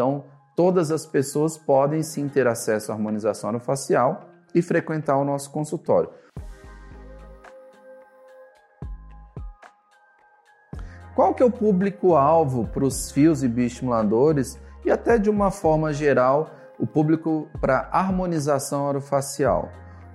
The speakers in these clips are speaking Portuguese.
Então, todas as pessoas podem sim ter acesso à harmonização orofacial e frequentar o nosso consultório. Qual que é o público-alvo para os fios e bioestimuladores e até de uma forma geral o público para harmonização orofacial?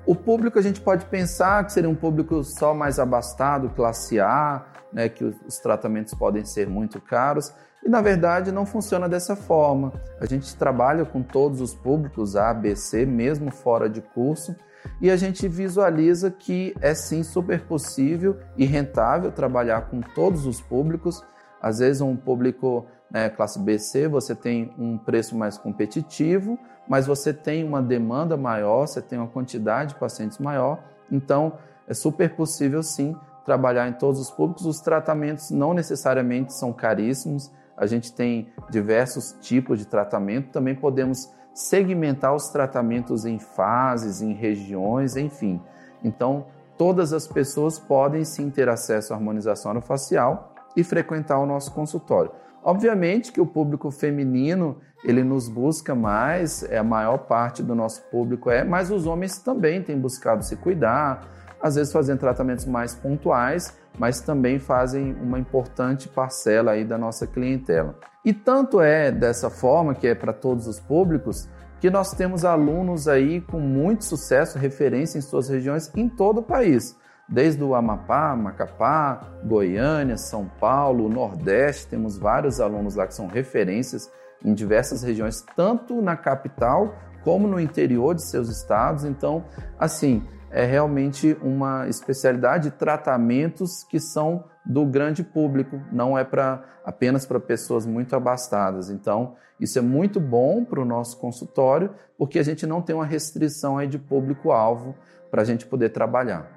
O público a gente pode pensar que seria um público só mais abastado, classe A, né, que os tratamentos podem ser muito caros, e na verdade não funciona dessa forma. A gente trabalha com todos os públicos A, B, C, mesmo fora de curso, e a gente visualiza que é sim super possível e rentável trabalhar com todos os públicos. Às vezes, um público né, classe BC, você tem um preço mais competitivo, mas você tem uma demanda maior, você tem uma quantidade de pacientes maior. Então, é super possível sim trabalhar em todos os públicos. Os tratamentos não necessariamente são caríssimos, a gente tem diversos tipos de tratamento, também podemos segmentar os tratamentos em fases, em regiões, enfim. Então, todas as pessoas podem sim ter acesso à harmonização orofacial e frequentar o nosso consultório. Obviamente que o público feminino ele nos busca mais, é a maior parte do nosso público é, mas os homens também têm buscado se cuidar, às vezes fazendo tratamentos mais pontuais, mas também fazem uma importante parcela aí da nossa clientela. E tanto é dessa forma que é para todos os públicos que nós temos alunos aí com muito sucesso, referência em suas regiões em todo o país desde o Amapá, Macapá, Goiânia, São Paulo, Nordeste, temos vários alunos lá que são referências em diversas regiões, tanto na capital como no interior de seus estados. Então, assim, é realmente uma especialidade de tratamentos que são do grande público, não é para apenas para pessoas muito abastadas. Então, isso é muito bom para o nosso consultório, porque a gente não tem uma restrição aí de público-alvo para a gente poder trabalhar.